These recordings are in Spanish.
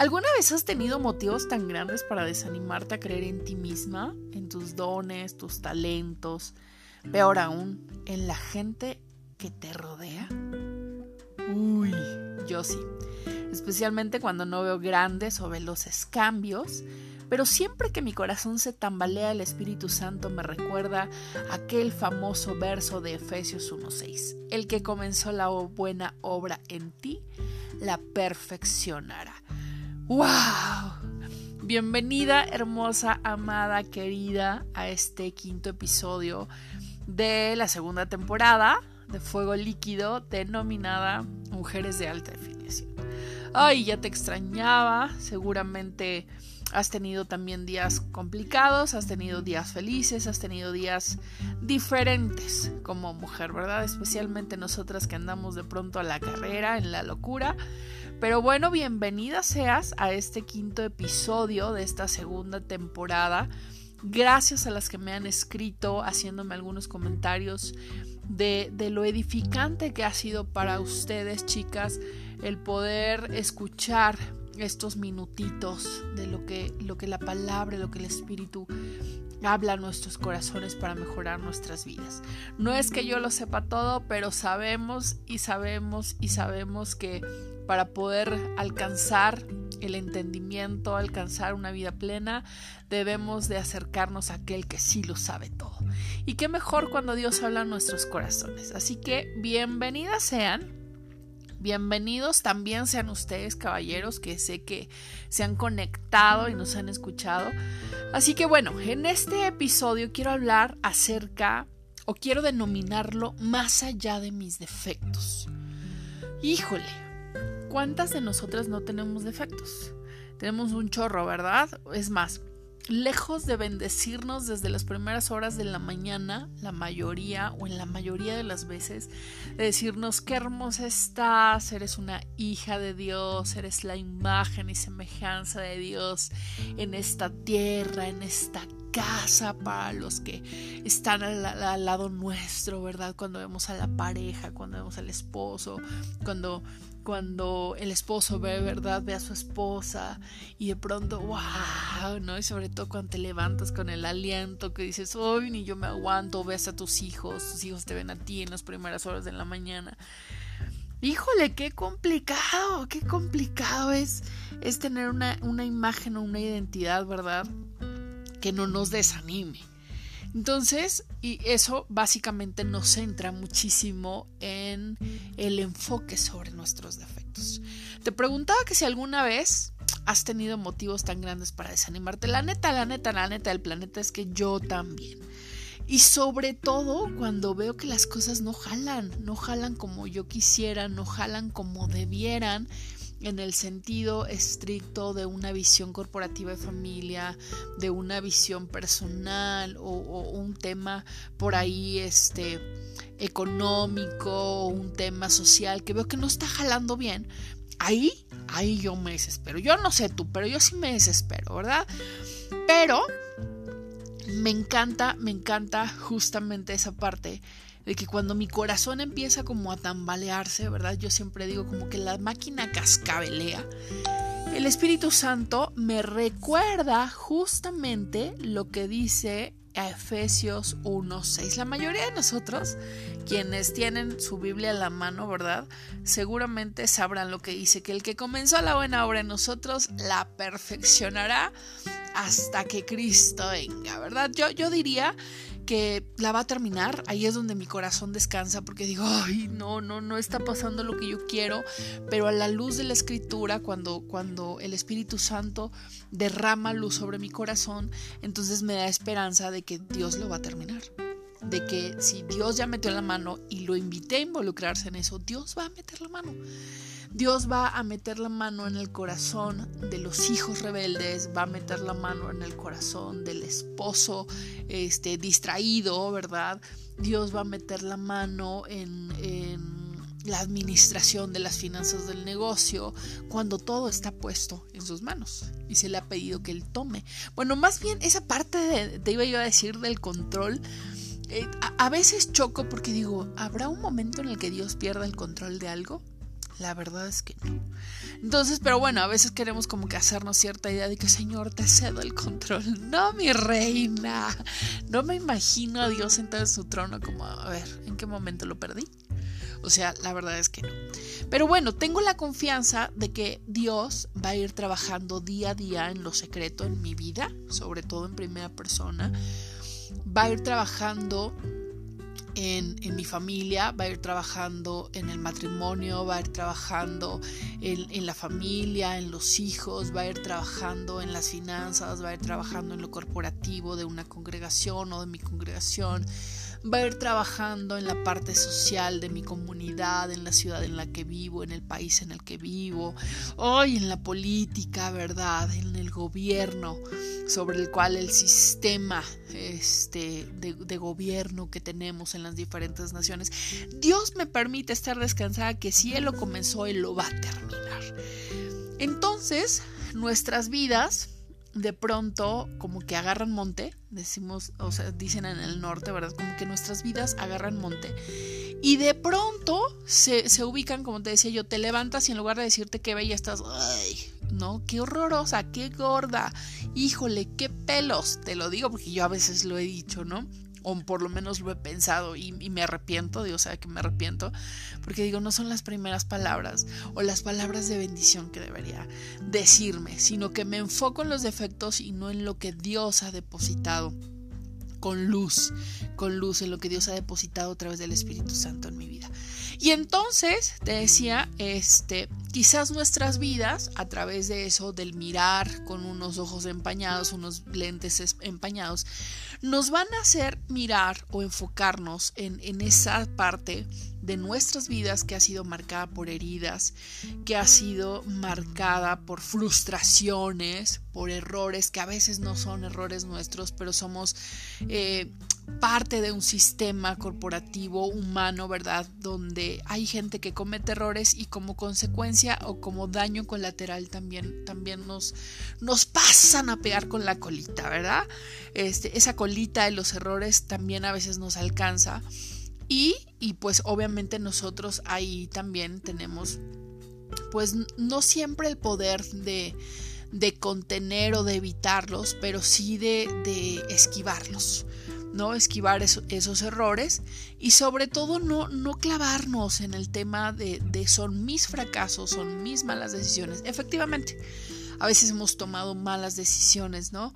¿Alguna vez has tenido motivos tan grandes para desanimarte a creer en ti misma, en tus dones, tus talentos, peor aún, en la gente que te rodea? Uy, yo sí, especialmente cuando no veo grandes o veloces cambios, pero siempre que mi corazón se tambalea, el Espíritu Santo me recuerda aquel famoso verso de Efesios 1.6. El que comenzó la buena obra en ti, la perfeccionará. ¡Wow! Bienvenida, hermosa, amada, querida, a este quinto episodio de la segunda temporada de Fuego Líquido denominada Mujeres de Alta Definición. Ay, ya te extrañaba, seguramente has tenido también días complicados, has tenido días felices, has tenido días diferentes como mujer, ¿verdad? Especialmente nosotras que andamos de pronto a la carrera, en la locura. Pero bueno, bienvenida seas a este quinto episodio de esta segunda temporada. Gracias a las que me han escrito haciéndome algunos comentarios de, de lo edificante que ha sido para ustedes, chicas, el poder escuchar estos minutitos de lo que, lo que la palabra, lo que el Espíritu habla a nuestros corazones para mejorar nuestras vidas. No es que yo lo sepa todo, pero sabemos y sabemos y sabemos que para poder alcanzar el entendimiento, alcanzar una vida plena, debemos de acercarnos a aquel que sí lo sabe todo. Y qué mejor cuando Dios habla en nuestros corazones. Así que bienvenidas sean Bienvenidos también sean ustedes, caballeros, que sé que se han conectado y nos han escuchado. Así que bueno, en este episodio quiero hablar acerca, o quiero denominarlo, más allá de mis defectos. Híjole, ¿cuántas de nosotras no tenemos defectos? Tenemos un chorro, ¿verdad? Es más, lejos de bendecirnos desde las primeras horas de la mañana, la mayoría o en la mayoría de las veces, de decirnos qué hermosa estás, eres una hija de Dios, eres la imagen y semejanza de Dios en esta tierra, en esta casa para los que están al, al, lado nuestro, ¿verdad? Cuando vemos a la pareja, cuando vemos al esposo, cuando cuando el esposo ve, ¿verdad? Ve a su esposa y de pronto, wow, ¿no? Y sobre todo cuando te levantas con el aliento que dices, hoy ni yo me aguanto, ves a tus hijos, tus hijos te ven a ti en las primeras horas de la mañana. Híjole, qué complicado, qué complicado es, es tener una, una imagen o una identidad, ¿verdad? Que no nos desanime. Entonces, y eso básicamente nos centra muchísimo en el enfoque sobre nuestros defectos. Te preguntaba que si alguna vez has tenido motivos tan grandes para desanimarte. La neta, la neta, la neta del planeta es que yo también. Y sobre todo cuando veo que las cosas no jalan, no jalan como yo quisiera, no jalan como debieran en el sentido estricto de una visión corporativa de familia, de una visión personal o, un tema por ahí este económico, un tema social que veo que no está jalando bien, ahí, ahí yo me desespero. Yo no sé tú, pero yo sí me desespero, ¿verdad? Pero me encanta, me encanta justamente esa parte de que cuando mi corazón empieza como a tambalearse, ¿verdad? Yo siempre digo como que la máquina cascabelea. El Espíritu Santo me recuerda justamente lo que dice a Efesios 1:6. La mayoría de nosotros, quienes tienen su Biblia en la mano, ¿verdad? Seguramente sabrán lo que dice, que el que comenzó la buena obra en nosotros la perfeccionará hasta que Cristo venga, ¿verdad? Yo, yo diría que la va a terminar, ahí es donde mi corazón descansa porque digo, ay, no, no, no está pasando lo que yo quiero, pero a la luz de la escritura, cuando, cuando el Espíritu Santo derrama luz sobre mi corazón, entonces me da esperanza de que Dios lo va a terminar de que si Dios ya metió la mano y lo invité a involucrarse en eso, Dios va a meter la mano. Dios va a meter la mano en el corazón de los hijos rebeldes, va a meter la mano en el corazón del esposo este, distraído, ¿verdad? Dios va a meter la mano en, la administración de las finanzas del negocio cuando todo está puesto en sus manos y se le ha pedido que él tome. Bueno, más bien esa parte, de, te iba yo a decir, del control a, veces choco porque digo, ¿habrá un momento en el que Dios pierda el control de algo? La verdad es que no. Entonces, pero bueno, a veces queremos como que hacernos cierta idea de que Señor, te cedo el control. No, mi reina. No me imagino a Dios sentado en su trono como, a ver, ¿en qué momento lo perdí? O sea, la verdad es que no. Pero bueno, tengo la confianza de que Dios va a ir trabajando día a día en lo secreto en mi vida, sobre todo en primera persona. Va a ir trabajando en, mi familia, va a ir trabajando en el matrimonio, va a ir trabajando en, en, la familia, en los hijos, va a ir trabajando en las finanzas, va a ir trabajando en lo corporativo de una congregación o de mi congregación, va a ir trabajando en la parte social de mi comunidad, en la ciudad en la que vivo, en el país en el que vivo, hoy en la política, ¿verdad? En el gobierno sobre el cual el sistema este, de, de gobierno que tenemos en las diferentes naciones, Dios me permite estar descansada que si Él lo comenzó, Él lo va a terminar. Entonces, nuestras vidas de pronto como que agarran monte, decimos, o sea, dicen en el norte, ¿verdad? Como que nuestras vidas agarran monte. Y de pronto se, se ubican, como te decía yo, te levantas y en lugar de decirte qué bella estás, ay, no, qué horrorosa, qué gorda, híjole, qué pelos, te lo digo porque yo a veces lo he dicho, ¿no? O por lo menos lo he pensado y, me arrepiento, Dios sabe que me arrepiento, porque digo, no son las primeras palabras o las palabras de bendición que debería decirme, sino que me enfoco en los defectos y no en lo que Dios ha depositado con luz, con luz en lo que Dios ha depositado a través del Espíritu Santo en mi vida. Y entonces, te decía, este, quizás nuestras vidas, a través de eso, del mirar con unos ojos empañados, unos lentes empañados, nos van a hacer mirar o enfocarnos en, en esa parte de nuestras vidas que ha sido marcada por heridas, que ha sido marcada por frustraciones, por errores que a veces no son errores nuestros, pero somos eh, parte de un sistema corporativo humano, ¿verdad? Donde hay gente que comete errores y como consecuencia o como daño colateral también, también nos, nos pasan a pegar con la colita, ¿verdad? Este, esa colita de los errores también a veces nos alcanza. Y, y pues obviamente nosotros ahí también tenemos pues no siempre el poder de, de contener o de evitarlos, pero sí de, de esquivarlos. ¿No? Esquivar esos errores y sobre todo no, no clavarnos en el tema de, de, son mis fracasos, son mis malas decisiones. Efectivamente, a veces hemos tomado malas decisiones, ¿no?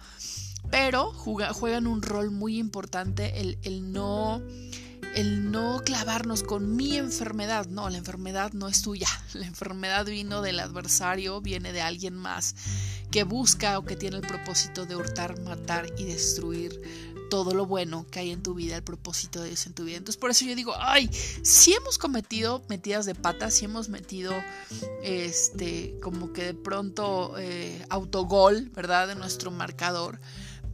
Pero juegan un rol muy importante el, el no el no clavarnos con mi enfermedad. No, la enfermedad no es tuya. La enfermedad vino del adversario, viene de alguien más que busca o que tiene el propósito de hurtar, matar y destruir todo lo bueno que hay en tu vida, el propósito de Dios en tu vida. Entonces por eso yo digo, ay, si hemos cometido metidas de patas, si hemos metido este, como que de pronto eh, autogol, ¿verdad? De nuestro marcador.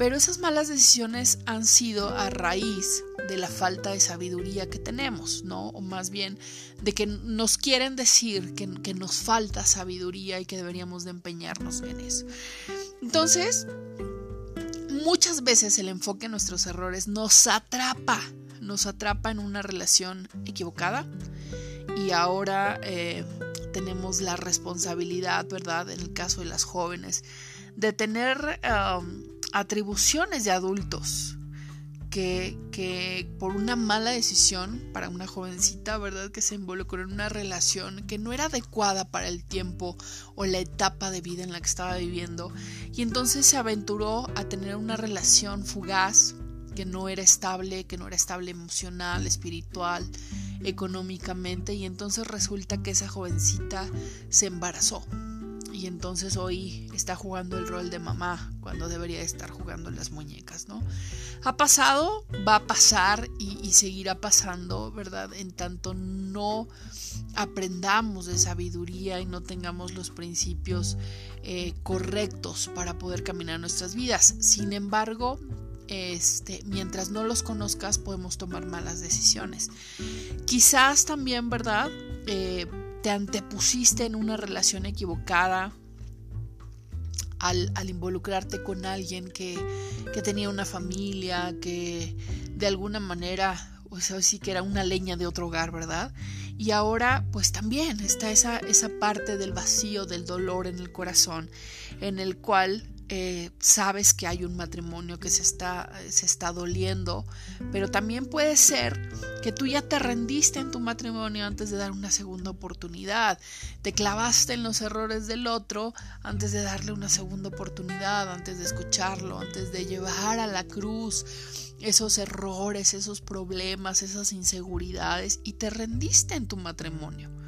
Pero esas malas decisiones han sido a raíz de la falta de sabiduría que tenemos, ¿no? O más bien de que nos quieren decir que, que nos falta sabiduría y que deberíamos de empeñarnos en eso. Entonces, muchas veces el enfoque en nuestros errores nos atrapa, nos atrapa en una relación equivocada y ahora eh, tenemos la responsabilidad, ¿verdad? En el caso de las jóvenes, de tener atribuciones de adultos que, por una mala decisión para una jovencita, ¿verdad? Que se involucró en una relación que no era adecuada para el tiempo o la etapa de vida en la que estaba viviendo. Y entonces se aventuró a tener una relación fugaz que no era estable, que no era estable emocional, espiritual, económicamente. Y entonces resulta que esa jovencita se embarazó y entonces hoy está jugando el rol de mamá cuando debería estar jugando las muñecas, ¿no? Ha pasado, va a pasar y, seguirá pasando, ¿verdad? En tanto no aprendamos de sabiduría y no tengamos los principios eh, correctos para poder caminar nuestras vidas. Sin embargo, este, mientras no los conozcas podemos tomar malas decisiones. Quizás también, ¿verdad? Eh, te antepusiste en una relación equivocada al, involucrarte con alguien que, tenía una familia, que de alguna manera, o sea, sí que era una leña de otro hogar, ¿verdad? Y ahora pues también está esa, esa parte del vacío, del dolor en el corazón, en el cual eh, sabes que hay un matrimonio que se está, se está doliendo, pero también puede ser que tú ya te rendiste en tu matrimonio antes de dar una segunda oportunidad, te clavaste en los errores del otro antes de darle una segunda oportunidad, antes de escucharlo, antes de llevar a la cruz esos errores, esos problemas, esas inseguridades y te rendiste en tu matrimonio.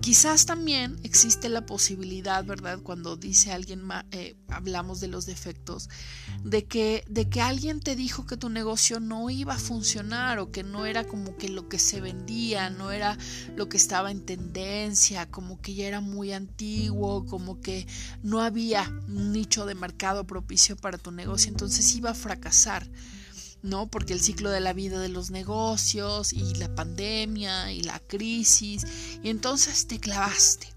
Quizás también existe la posibilidad, ¿verdad? Cuando dice alguien, eh, hablamos de los defectos, de que, de que alguien te dijo que tu negocio no iba a funcionar o que no era como que lo que se vendía, no era lo que estaba en tendencia, como que ya era muy antiguo, como que no había un nicho de mercado propicio para tu negocio, entonces iba a fracasar. ¿No? Porque el ciclo de la vida de los negocios y la pandemia y la crisis, y entonces te clavaste.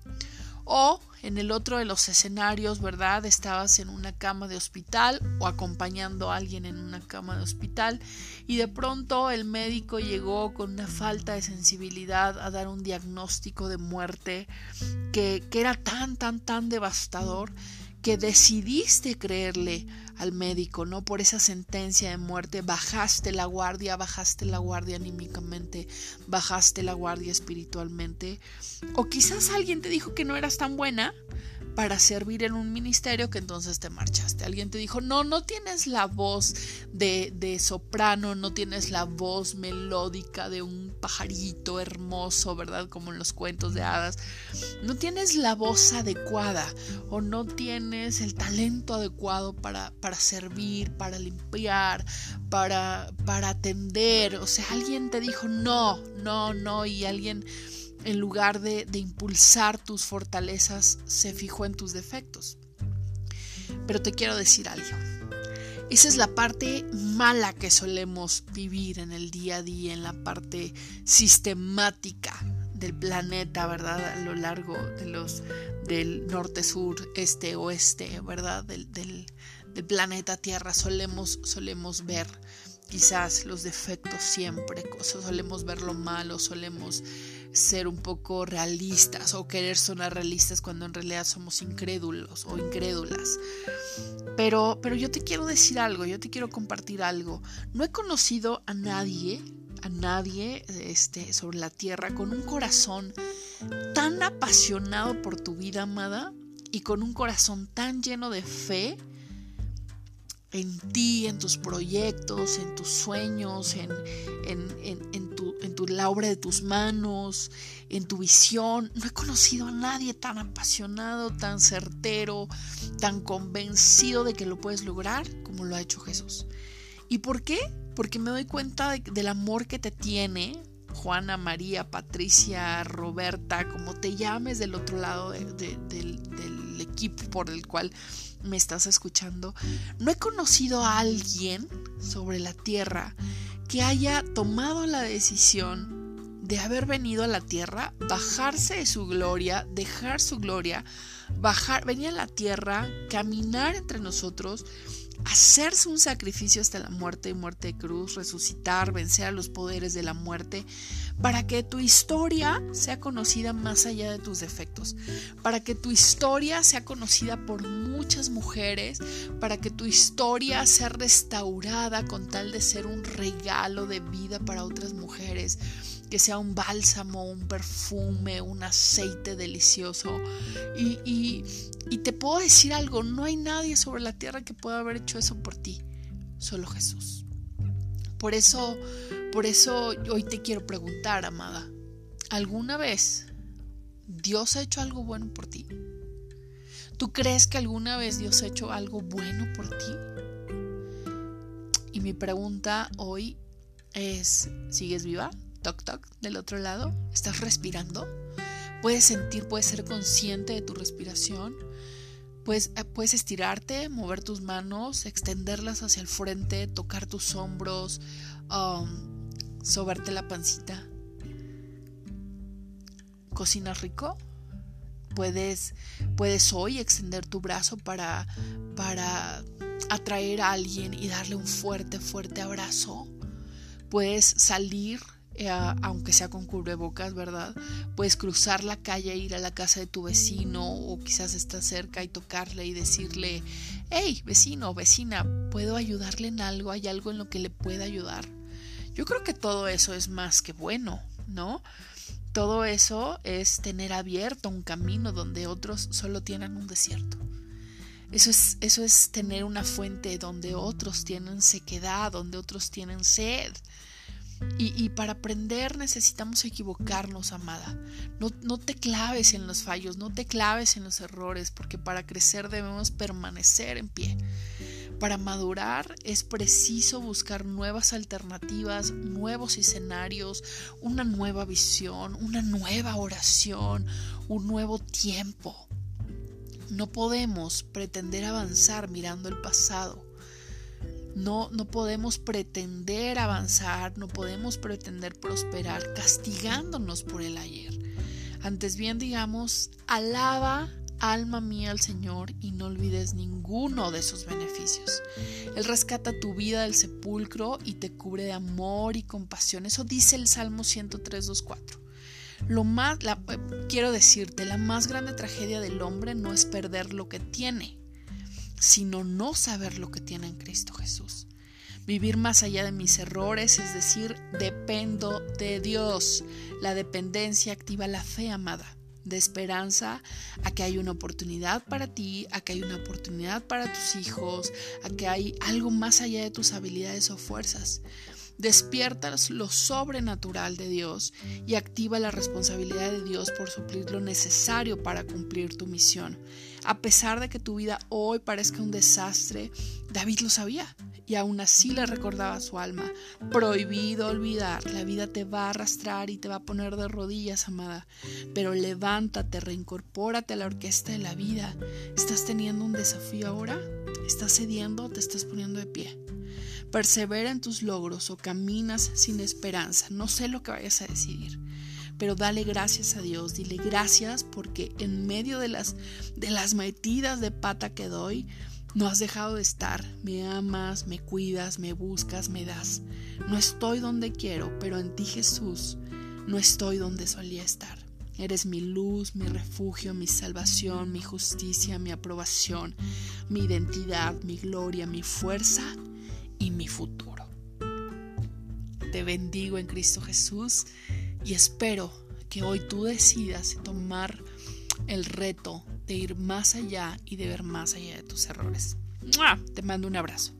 O en el otro de los escenarios, ¿verdad? Estabas en una cama de hospital o acompañando a alguien en una cama de hospital y de pronto el médico llegó con una falta de sensibilidad a dar un diagnóstico de muerte que, que era tan, tan, tan devastador que decidiste creerle al médico, ¿no? Por esa sentencia de muerte, bajaste la guardia, bajaste la guardia anímicamente, bajaste la guardia espiritualmente. O quizás alguien te dijo que no eras tan buena para servir en un ministerio que entonces te marchaste. Alguien te dijo, no, no tienes la voz de, de soprano, no tienes la voz melódica de un pajarito hermoso, ¿verdad? Como en los cuentos de hadas. No tienes la voz adecuada o no tienes el talento adecuado para, para servir, para limpiar, para, para atender. O sea, alguien te dijo, no, no, no, y alguien en lugar de, impulsar tus fortalezas, se fijó en tus defectos. Pero te quiero decir algo. Esa es la parte mala que solemos vivir en el día a día, en la parte sistemática del planeta, ¿verdad? A lo largo de los del norte, sur, este, oeste, ¿verdad? Del, del, del planeta Tierra solemos, solemos ver quizás los defectos siempre, solemos ver lo malo, solemos ser un poco realistas o querer sonar realistas cuando en realidad somos incrédulos o incrédulas. Pero, pero yo te quiero decir algo, yo te quiero compartir algo. No he conocido a nadie, a nadie este, sobre la tierra con un corazón tan apasionado por tu vida, amada, y con un corazón tan lleno de fe en ti, en tus proyectos, en tus sueños, en, en, tu, en tu, la obra de tus manos, en tu visión. No he conocido a nadie tan apasionado, tan certero, tan convencido de que lo puedes lograr como lo ha hecho Jesús. ¿Y por qué? Porque me doy cuenta del amor que te tiene Juana, María, Patricia, Roberta, como te llames del otro lado del, equipo por el cual me estás escuchando, no he conocido a alguien sobre la tierra que haya tomado la decisión de haber venido a la tierra, bajarse de su gloria, dejar su gloria, bajar, venir a la tierra, caminar entre nosotros, hacerse un sacrificio hasta la muerte y muerte de cruz, resucitar, vencer a los poderes de la muerte, para que tu historia sea conocida más allá de tus defectos, para que tu historia sea conocida por muchas mujeres, para que tu historia sea restaurada con tal de ser un regalo de vida para otras mujeres, que sea un bálsamo, un perfume, un aceite delicioso. Y, y, y te puedo decir algo, no hay nadie sobre la tierra que pueda haber hecho eso por ti, solo Jesús. Por eso, por eso hoy te quiero preguntar, amada, ¿alguna vez Dios ha hecho algo bueno por ti? ¿Tú crees que alguna vez Dios ha hecho algo bueno por ti? Y mi pregunta hoy es, ¿sigues viva? Toc toc del otro lado. ¿Estás respirando? ¿Puedes sentir, puedes ser consciente de tu respiración? Puedes, eh, puedes estirarte, mover tus manos, extenderlas hacia el frente, tocar tus hombros, um, sobarte la pancita. ¿Cocinas rico? Puedes, puedes hoy extender tu brazo para, para atraer a alguien y darle un fuerte, fuerte abrazo. Puedes salir eh, aunque sea con cubrebocas, ¿verdad? Puedes cruzar la calle, ir a la casa de tu vecino o quizás está cerca y tocarle y decirle, hey, vecino, vecina, ¿puedo ayudarle en algo? ¿Hay algo en lo que le pueda ayudar? Yo creo que todo eso es más que bueno, ¿no? Todo eso es tener abierto un camino donde otros solo tienen un desierto. Eso es, eso es tener una fuente donde otros tienen sequedad, donde otros tienen sed. Y, para aprender necesitamos equivocarnos, amada. No, no, te claves en los fallos, no te claves en los errores, porque para crecer debemos permanecer en pie. Para madurar es preciso buscar nuevas alternativas, nuevos escenarios, una nueva visión, una nueva oración, un nuevo tiempo. No podemos pretender avanzar mirando el pasado. No, no podemos pretender avanzar, no podemos pretender prosperar castigándonos por el ayer. Antes bien digamos, alaba alma mía al Señor y no olvides ninguno de sus beneficios. Él rescata tu vida del sepulcro y te cubre de amor y compasión. Eso dice el Salmo 103, 2, 4. Lo más, eh, quiero decirte, la más grande tragedia del hombre no es perder lo que tiene, sino no saber lo que tiene en Cristo Jesús. Vivir más allá de mis errores, es decir, dependo de Dios. La dependencia activa la fe, amada, de esperanza a que hay una oportunidad para ti, a que hay una oportunidad para tus hijos, a que hay algo más allá de tus habilidades o fuerzas. Despiertas lo sobrenatural de Dios y activa la responsabilidad de Dios por suplir lo necesario para cumplir tu misión. A pesar de que tu vida hoy parezca un desastre, David lo sabía y aún así le recordaba su alma. Prohibido olvidar, la vida te va a arrastrar y te va a poner de rodillas, amada. Pero levántate, reincorpórate a la orquesta de la vida. ¿Estás teniendo un desafío ahora? ¿Estás cediendo o te estás poniendo de pie? Persevera en tus logros o caminas sin esperanza. No sé lo que vayas a decidir, pero dale gracias a Dios. Dile gracias porque en medio de las, de las metidas de pata que doy, no has dejado de estar. Me amas, me cuidas, me buscas, me das. No estoy donde quiero, pero en ti Jesús no estoy donde solía estar. Eres mi luz, mi refugio, mi salvación, mi justicia, mi aprobación, mi identidad, mi gloria, mi fuerza y mi futuro. Te bendigo en Cristo Jesús y espero que hoy tú decidas tomar el reto de ir más allá y de ver más allá de tus errores. Te mando un abrazo.